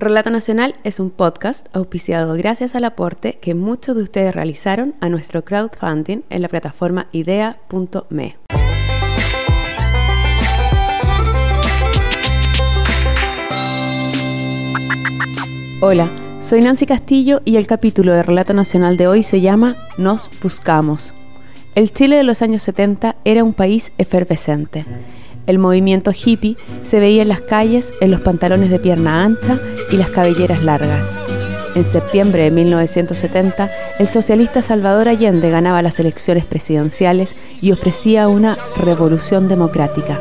Relato Nacional es un podcast auspiciado gracias al aporte que muchos de ustedes realizaron a nuestro crowdfunding en la plataforma idea.me. Hola, soy Nancy Castillo y el capítulo de Relato Nacional de hoy se llama Nos Buscamos. El Chile de los años 70 era un país efervescente el movimiento hippie se veía en las calles, en los pantalones de pierna ancha y las cabelleras largas. En septiembre de 1970, el socialista Salvador Allende ganaba las elecciones presidenciales y ofrecía una revolución democrática.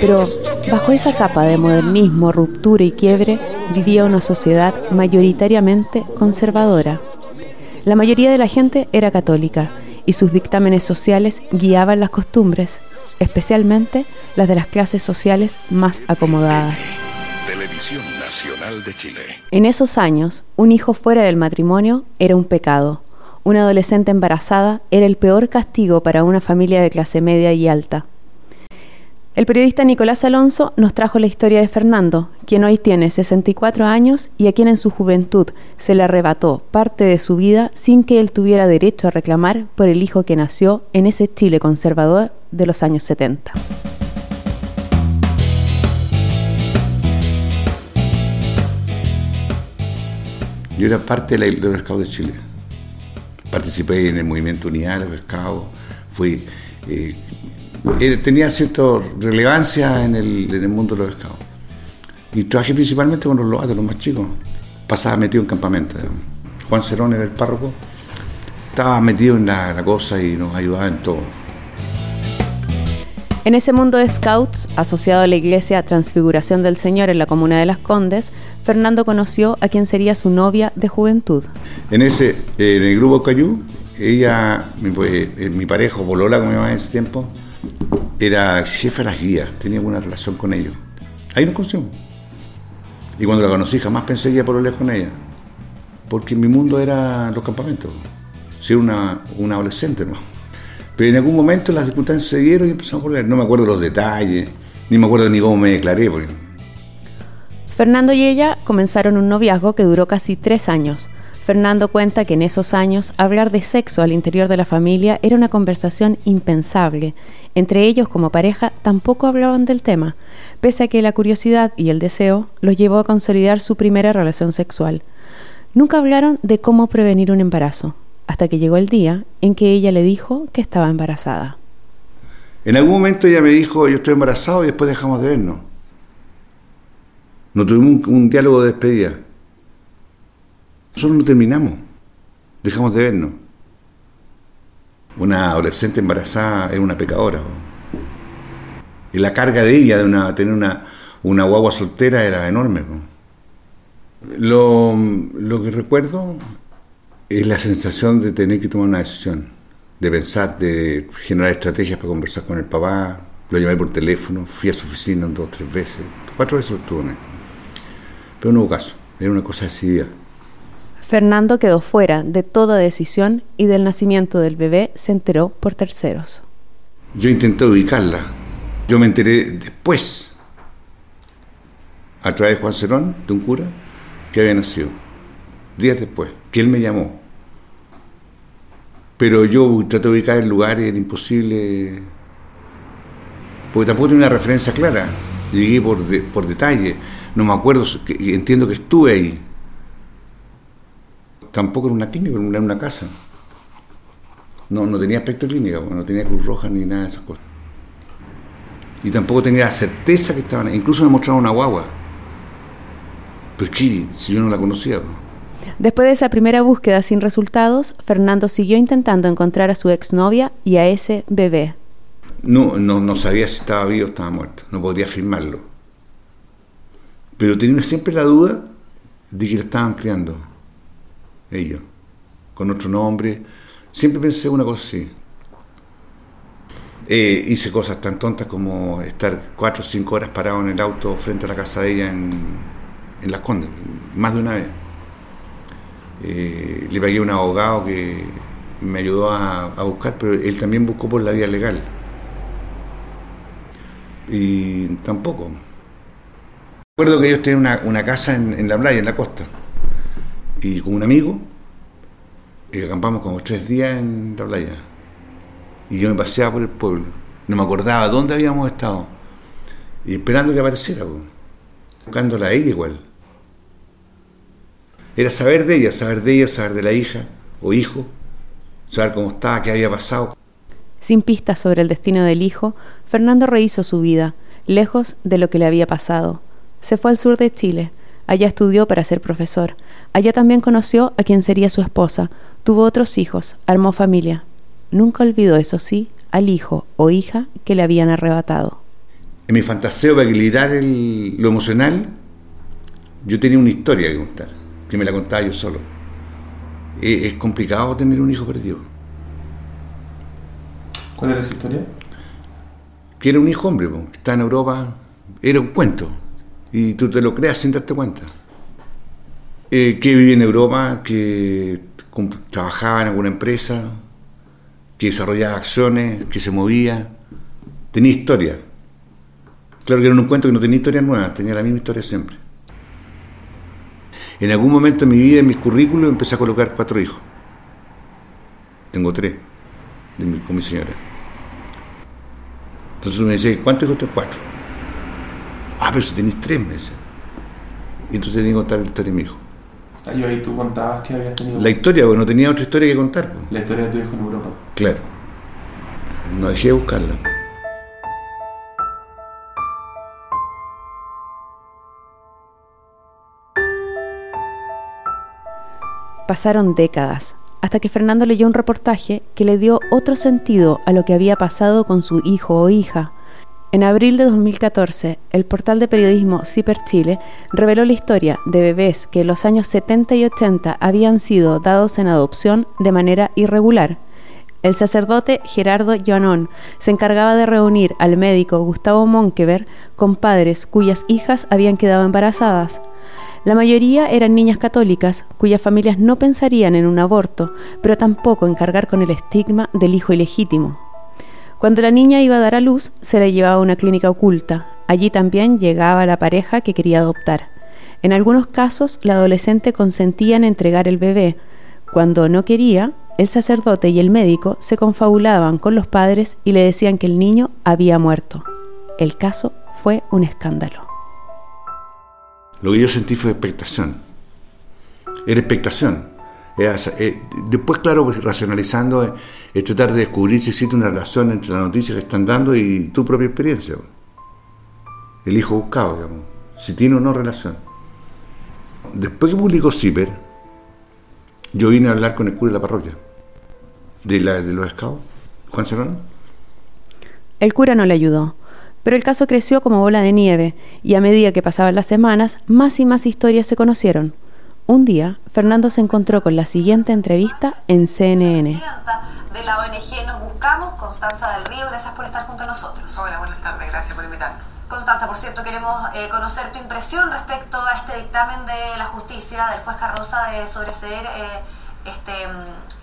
Pero bajo esa capa de modernismo, ruptura y quiebre vivía una sociedad mayoritariamente conservadora. La mayoría de la gente era católica y sus dictámenes sociales guiaban las costumbres, especialmente las de las clases sociales más acomodadas. Televisión Nacional de Chile. En esos años, un hijo fuera del matrimonio era un pecado. Una adolescente embarazada era el peor castigo para una familia de clase media y alta. El periodista Nicolás Alonso nos trajo la historia de Fernando, quien hoy tiene 64 años y a quien en su juventud se le arrebató parte de su vida sin que él tuviera derecho a reclamar por el hijo que nació en ese Chile conservador de los años 70. Yo era parte de, los Scouts de Chile. Participé en el movimiento Unidad de los fui eh, eh, tenía cierta relevancia en el, en el, mundo de los escados. Y trabajé principalmente con los lobatos, los más chicos. Pasaba metido en campamento. Juan Cerón era el párroco. Estaba metido en la, la cosa y nos ayudaba en todo. En ese mundo de scouts, asociado a la iglesia Transfiguración del Señor en la comuna de Las Condes, Fernando conoció a quien sería su novia de juventud. En ese, en el grupo Cayú, ella, mi, eh, mi pareja, Bolola, como me llamaba en ese tiempo, era jefe de las guías, tenía buena relación con ellos. Ahí nos conocimos. Y cuando la conocí jamás pensé que iba por lejos con ella. Porque mi mundo era los campamentos. Ser una, una adolescente, ¿no? Pero en algún momento las circunstancias se dieron y empezamos a volver. No me acuerdo los detalles, ni me acuerdo ni cómo me declaré. Fernando y ella comenzaron un noviazgo que duró casi tres años. Fernando cuenta que en esos años hablar de sexo al interior de la familia era una conversación impensable. Entre ellos como pareja tampoco hablaban del tema, pese a que la curiosidad y el deseo los llevó a consolidar su primera relación sexual. Nunca hablaron de cómo prevenir un embarazo, hasta que llegó el día en que ella le dijo que estaba embarazada. En algún momento ella me dijo, yo estoy embarazado y después dejamos de vernos. No tuvimos un, un diálogo de despedida. Nosotros no terminamos, dejamos de vernos. Una adolescente embarazada es una pecadora. Y la carga de ella de una, tener una, una guagua soltera era enorme. Lo, lo que recuerdo es la sensación de tener que tomar una decisión, de pensar, de generar estrategias para conversar con el papá. Lo llamé por teléfono, fui a su oficina dos tres veces, cuatro veces lo estuve. Pero no hubo caso, era una cosa decidida. Fernando quedó fuera de toda decisión y del nacimiento del bebé se enteró por terceros. Yo intenté ubicarla. Yo me enteré después, a través de Juan Cerón, de un cura, que había nacido. Días después, que él me llamó. Pero yo traté de ubicar el lugar y era imposible, porque tampoco tenía una referencia clara. Llegué por, por detalle, no me acuerdo, entiendo que estuve ahí, tampoco en una clínica, en una casa. No, no tenía aspecto clínico, no tenía cruz roja ni nada de esas cosas. Y tampoco tenía la certeza que estaban ahí. Incluso me mostraron una guagua. Pero qué, si yo no la conocía. Después de esa primera búsqueda sin resultados, Fernando siguió intentando encontrar a su exnovia y a ese bebé. No, no, no sabía si estaba vivo o estaba muerto. No podría afirmarlo. Pero tenía siempre la duda de que la estaban criando ellos, con otro nombre. Siempre pensé una cosa así. Eh, hice cosas tan tontas como estar cuatro o cinco horas parado en el auto frente a la casa de ella en, en Las Condes, más de una vez. Eh, le pagué a un abogado que me ayudó a, a, buscar, pero él también buscó por la vía legal. Y tampoco. Recuerdo que ellos tenían una, una casa en, en, la playa, en la costa. Y con un amigo, y acampamos como tres días en la playa. Y yo me paseaba por el pueblo. No me acordaba dónde habíamos estado. Y esperando que apareciera, buscándola a igual. Era saber de ella, saber de ella, saber de la hija o hijo, saber cómo estaba, qué había pasado. Sin pistas sobre el destino del hijo, Fernando rehizo su vida, lejos de lo que le había pasado. Se fue al sur de Chile. Allá estudió para ser profesor. Allá también conoció a quien sería su esposa. Tuvo otros hijos, armó familia. Nunca olvidó, eso sí, al hijo o hija que le habían arrebatado. En mi fantaseo para equilibrar el, lo emocional, yo tenía una historia que contar, que me la contaba yo solo. Es, es complicado tener un hijo perdido. ¿Cuál era esa historia? Que era un hijo hombre, que está en Europa, era un cuento, y tú te lo creas sin darte cuenta. Eh, que vivía en Europa, que trabajaba en alguna empresa, que desarrollaba acciones, que se movía, tenía historia. Claro que era un cuento que no tenía historia nueva, tenía la misma historia siempre. En algún momento en mi vida, en mis currículos, empecé a colocar cuatro hijos. Tengo tres de mi, con mi señora. Entonces me dice, ¿cuántos hijos tengo? Cuatro. Ah, pero si tenéis tres meses. Y entonces tenía que contar la historia de mi hijo. Ah, yo ahí tú contabas que habías tenido... La historia, porque no tenía otra historia que contar. pues. La historia de tu hijo en Europa. Claro. No dejé de buscarla. Pasaron décadas, hasta que Fernando leyó un reportaje que le dio otro sentido a lo que había pasado con su hijo o hija. En abril de 2014, el portal de periodismo Ciper Chile reveló la historia de bebés que en los años 70 y 80 habían sido dados en adopción de manera irregular. El sacerdote Gerardo Joanón se encargaba de reunir al médico Gustavo Monkever con padres cuyas hijas habían quedado embarazadas. La mayoría eran niñas católicas cuyas familias no pensarían en un aborto, pero tampoco en cargar con el estigma del hijo ilegítimo. Cuando la niña iba a dar a luz, se la llevaba a una clínica oculta. Allí también llegaba la pareja que quería adoptar. En algunos casos, la adolescente consentía en entregar el bebé. Cuando no quería, el sacerdote y el médico se confabulaban con los padres y le decían que el niño había muerto. El caso fue un escándalo. Lo que yo sentí fue expectación. Era expectación. Eh, después, claro, pues, racionalizando, es eh, tratar de descubrir si existe una relación entre la noticia que están dando y tu propia experiencia. El hijo buscado, digamos. Si tiene o no relación. Después que publicó Ciper, yo vine a hablar con el cura de la parroquia, de, la, de los escados, Juan Serrano. El cura no le ayudó, pero el caso creció como bola de nieve y a medida que pasaban las semanas, más y más historias se conocieron. Un día, Fernando se encontró con la siguiente entrevista en CNN. De la ONG Nos Buscamos, Constanza del Río, gracias por estar junto a nosotros. Hola, buenas tardes, gracias por invitarnos. Constanza, por cierto, queremos eh, conocer tu impresión respecto a este dictamen de la justicia del juez Carroza de sobreseer eh, este,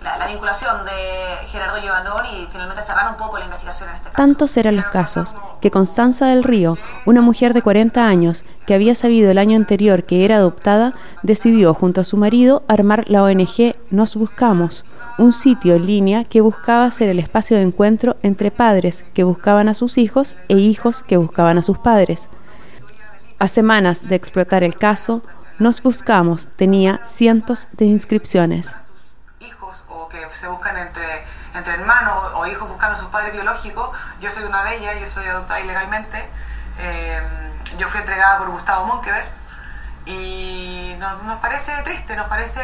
la, la, vinculación de Gerardo y finalmente cerrar un poco la investigación en este caso. Tantos eran los casos que Constanza del Río, una mujer de 40 años que había sabido el año anterior que era adoptada, decidió junto a su marido armar la ONG Nos Buscamos, un sitio en línea que buscaba ser el espacio de encuentro entre padres que buscaban a sus hijos e hijos que buscaban a sus padres. A semanas de explotar el caso, Nos Buscamos tenía cientos de inscripciones se buscan entre, entre hermanos o hijos buscando a sus padres biológicos. Yo soy una de ellas, yo soy adoptada ilegalmente. Eh, yo fui entregada por Gustavo Monkever y nos, parece triste, nos parece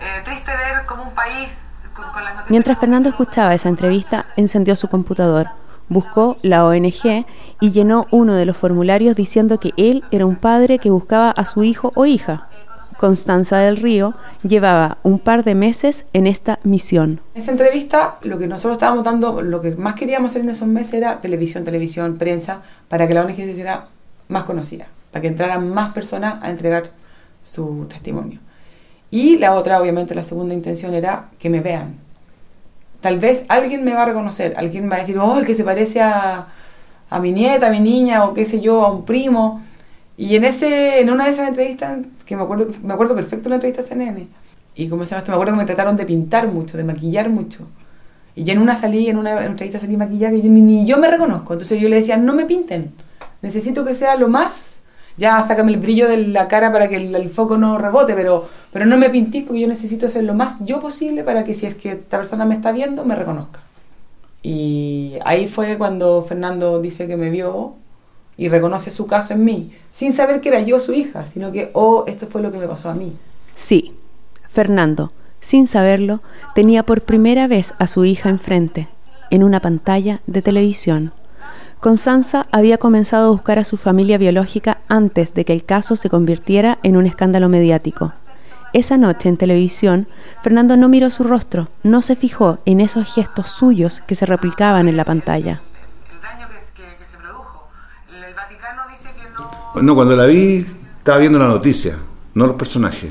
eh, triste ver como un país con, con las Mientras Fernando escuchaba esa entrevista, encendió su computador, buscó la ONG y llenó uno de los formularios diciendo que él era un padre que buscaba a su hijo o hija. Constanza del Río llevaba un par de meses en esta misión. En esa entrevista, lo que nosotros estábamos dando, lo que más queríamos hacer en esos meses era televisión, televisión, prensa, para que la ONG se hiciera más conocida, para que entraran más personas a entregar su testimonio. Y la otra, obviamente, la segunda intención era que me vean. Tal vez alguien me va a reconocer, alguien va a decir, oh, que se parece a, a mi nieta, a mi niña, o qué sé yo, a un primo. Y en ese, en una de esas entrevistas, que me acuerdo, me acuerdo perfecto la entrevista a CNN, y como se llama esto, me acuerdo que me trataron de pintar mucho, de maquillar mucho. Y yo en una salí, en una entrevista salí maquillada que yo, ni, ni yo me reconozco. Entonces yo le decía, no me pinten. Necesito que sea lo más. Ya sácame el brillo de la cara para que el, el foco no rebote, pero, pero no me pintís porque yo necesito ser lo más yo posible para que si es que esta persona me está viendo, me reconozca. Y ahí fue cuando Fernando dice que me vio y reconoce su caso en mí, sin saber que era yo su hija, sino que, oh, esto fue lo que me pasó a mí. Sí, Fernando, sin saberlo, tenía por primera vez a su hija enfrente, en una pantalla de televisión. Constanza había comenzado a buscar a su familia biológica antes de que el caso se convirtiera en un escándalo mediático. Esa noche en televisión, Fernando no miró su rostro, no se fijó en esos gestos suyos que se replicaban en la pantalla. El daño que, que- que se produjo. El, el Vaticano dice que no... Cuando la vi, estaba viendo la noticia, no los personajes.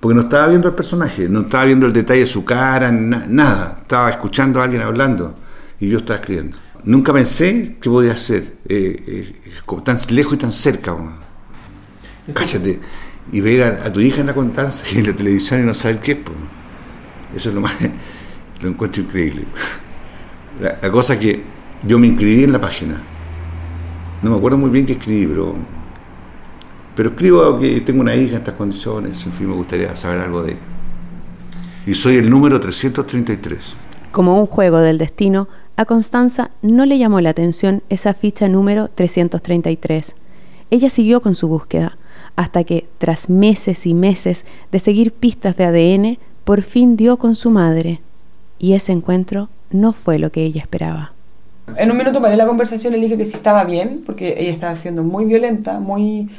Porque no estaba viendo el personaje, no estaba viendo el detalle de su cara, na- nada. Estaba escuchando a alguien hablando y yo estaba escribiendo. Nunca pensé que podía ser eh, eh, tan lejos y tan cerca. Cállate. Y ver a, a tu hija en la contanza y en la televisión y no saber qué es. po. Eso es lo más. Lo encuentro increíble. La, la cosa que yo me inscribí en la página. No me acuerdo muy bien qué escribí, pero. Pero escribo que tengo una hija en estas condiciones. En fin, me gustaría saber algo de ella. Y soy el número 333. Como un juego del destino, a Constanza no le llamó la atención esa ficha número 333. Ella siguió con su búsqueda, hasta que, tras meses y meses de seguir pistas de ADN, por fin dio con su madre. Y ese encuentro no fue lo que ella esperaba. En un minuto paré la conversación le dije que sí estaba bien, porque ella estaba siendo muy violenta, muy...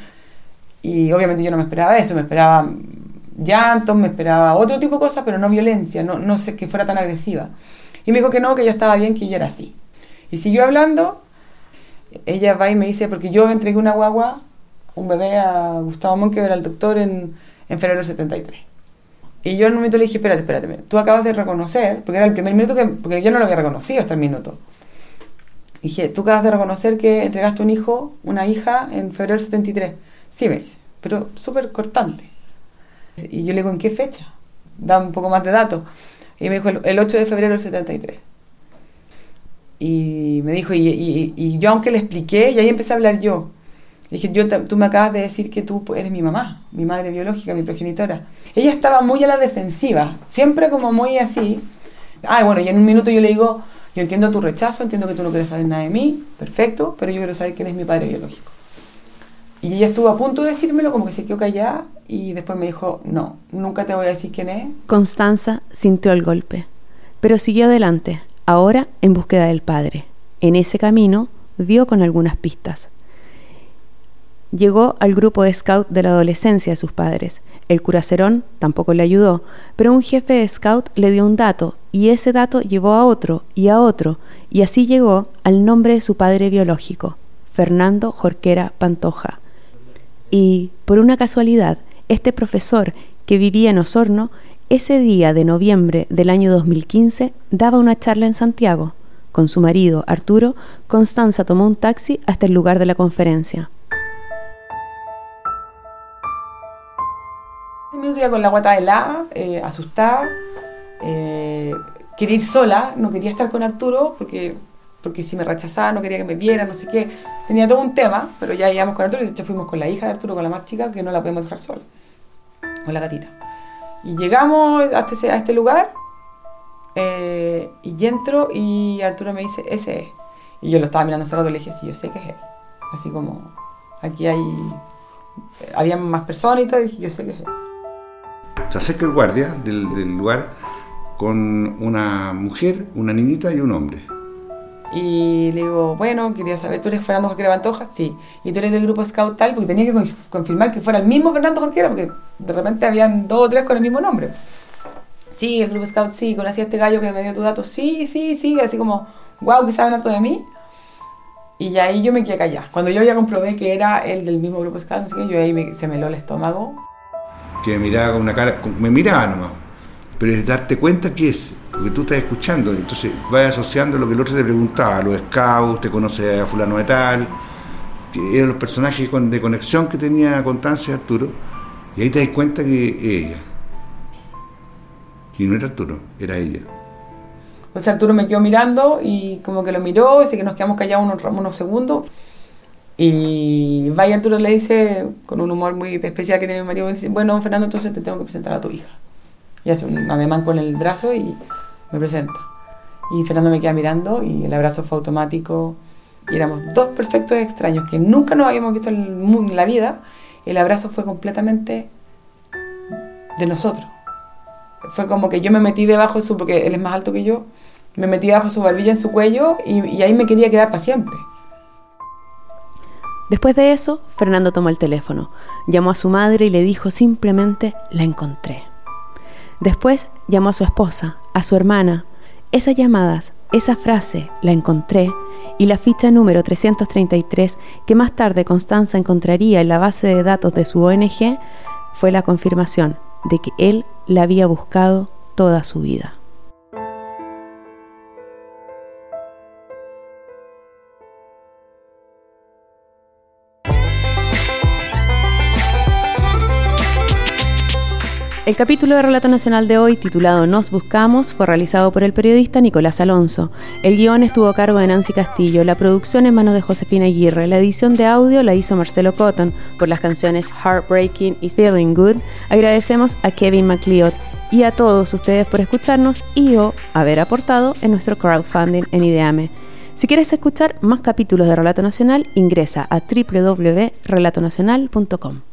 Y obviamente yo no me esperaba eso, me esperaba llantos, me esperaba otro tipo de cosas, pero no violencia, no, no sé que fuera tan agresiva. Y me dijo que no, que ella estaba bien, que ella era así. Y siguió hablando, ella va y me dice, porque yo entregué una guagua, un bebé a Gustavo Mon, que era el doctor, en, en febrero del 73. Y yo en un momento le dije, espérate, espérate, tú acabas de reconocer, porque era el primer minuto que, porque yo no lo había reconocido hasta el minuto. Dije, tú acabas de reconocer que entregaste un hijo, una hija, en febrero del 73. Sí, me pero súper cortante. Y yo le digo, ¿en qué fecha? Da un poco más de datos. Y me dijo, el, el 8 de febrero del 73. Y me dijo, y, y- yo aunque le expliqué, y ahí empecé a hablar yo. Dije, yo, tú me acabas de decir que tú eres mi mamá, mi madre biológica, mi progenitora. Ella estaba muy a la defensiva, siempre como muy así. Ah, bueno, y en un minuto yo le digo, yo entiendo tu rechazo, entiendo que tú no quieres saber nada de mí, perfecto, pero yo quiero saber quién es mi padre biológico. Y ella estuvo a punto de decírmelo, como que se quedó callada, y después me dijo, no, nunca te voy a decir quién es. Constanza sintió el golpe, pero siguió adelante, ahora en búsqueda del padre. En ese camino dio con algunas pistas. Llegó al grupo de scout de la adolescencia de sus padres. El curacerón tampoco le ayudó, pero un jefe de scout le dio un dato y ese dato llevó a otro y a otro y así llegó al nombre de su padre biológico, Fernando Jorquera Pantoja. Y, por una casualidad, este profesor que vivía en Osorno, ese día de noviembre del año 2015 daba una charla en Santiago. Con su marido, Arturo, Constanza tomó un taxi hasta el lugar de la conferencia. Ese minuto ya con la guata helada, eh, asustada, eh, quería ir sola, no quería estar con Arturo porque, porque si me rechazaba no quería que me viera, no sé qué. Tenía todo un tema, pero ya íbamos con Arturo y de hecho fuimos con la hija de Arturo, con la más chica, que no la podemos dejar sola, con la gatita. Y llegamos hasta ese- a este lugar eh, y entro y Arturo me dice, ese es. Y yo lo estaba mirando hace rato y le dije, yo sé que es él. Así como, aquí hay, había más personas y todo, y dije, yo sé que es él. Se acerca el guardia del, del lugar con una mujer, una niñita y un hombre. Y le digo, bueno, quería saber, ¿tú eres Fernando Jorquera Pantoja? Sí. ¿Y tú eres del grupo Scout tal? Porque tenía que con- confirmar que fuera el mismo Fernando Jorquera, porque de repente habían dos o tres con el mismo nombre. Sí, el grupo Scout, sí, conocí a este gallo que me dio tu dato, sí, sí, sí, así como, wow, que saben harto de mí. Y ahí yo me quedé callada. Cuando yo ya comprobé que era el del mismo grupo Scout, no yo ahí me- se me heló el estómago. Que me miraba con una cara, me miraba nomás. Pero es darte cuenta que es, porque tú estás escuchando, entonces vas asociando lo que el otro te preguntaba, los scouts, te conoce a fulano de tal, que eran los personajes de conexión que tenía Constancia y Arturo, y ahí te das cuenta que ella. Y no era Arturo, era ella. Entonces Arturo me quedó mirando y como que lo miró, y sé que nos quedamos callados unos, unos segundos. Y va y Arturo le dice, con un humor muy especial que tiene mi marido, dice, bueno, Fernando, entonces te tengo que presentar a tu hija. Y hace un ademán con el brazo y me presenta. Y Fernando me queda mirando y el abrazo fue automático. Y éramos dos perfectos extraños que nunca nos habíamos visto en, en la vida. El abrazo fue completamente de nosotros. Fue como que yo me metí debajo de su, porque él es más alto que yo, me metí debajo de su barbilla en su cuello y, y ahí me quería quedar para siempre. Después de eso, Fernando tomó el teléfono, llamó a su madre y le dijo simplemente, la encontré. Después llamó a su esposa, a su hermana. Esas llamadas, esa frase, la encontré, y la ficha número 333 que más tarde Constanza encontraría en la base de datos de su ONG, fue la confirmación de que él la había buscado toda su vida. El capítulo de Relato Nacional de hoy, titulado Nos Buscamos, fue realizado por el periodista Nicolás Alonso. El guion estuvo a cargo de Nancy Castillo, la producción en manos de Josefina Aguirre, la edición de audio la hizo Marcelo Cotton. Por las canciones Heartbreaking y Feeling Good, agradecemos a Kevin McLeod y a todos ustedes por escucharnos y o haber aportado en nuestro crowdfunding en Ideame. Si quieres escuchar más capítulos de Relato Nacional, ingresa a www.relatonacional.com.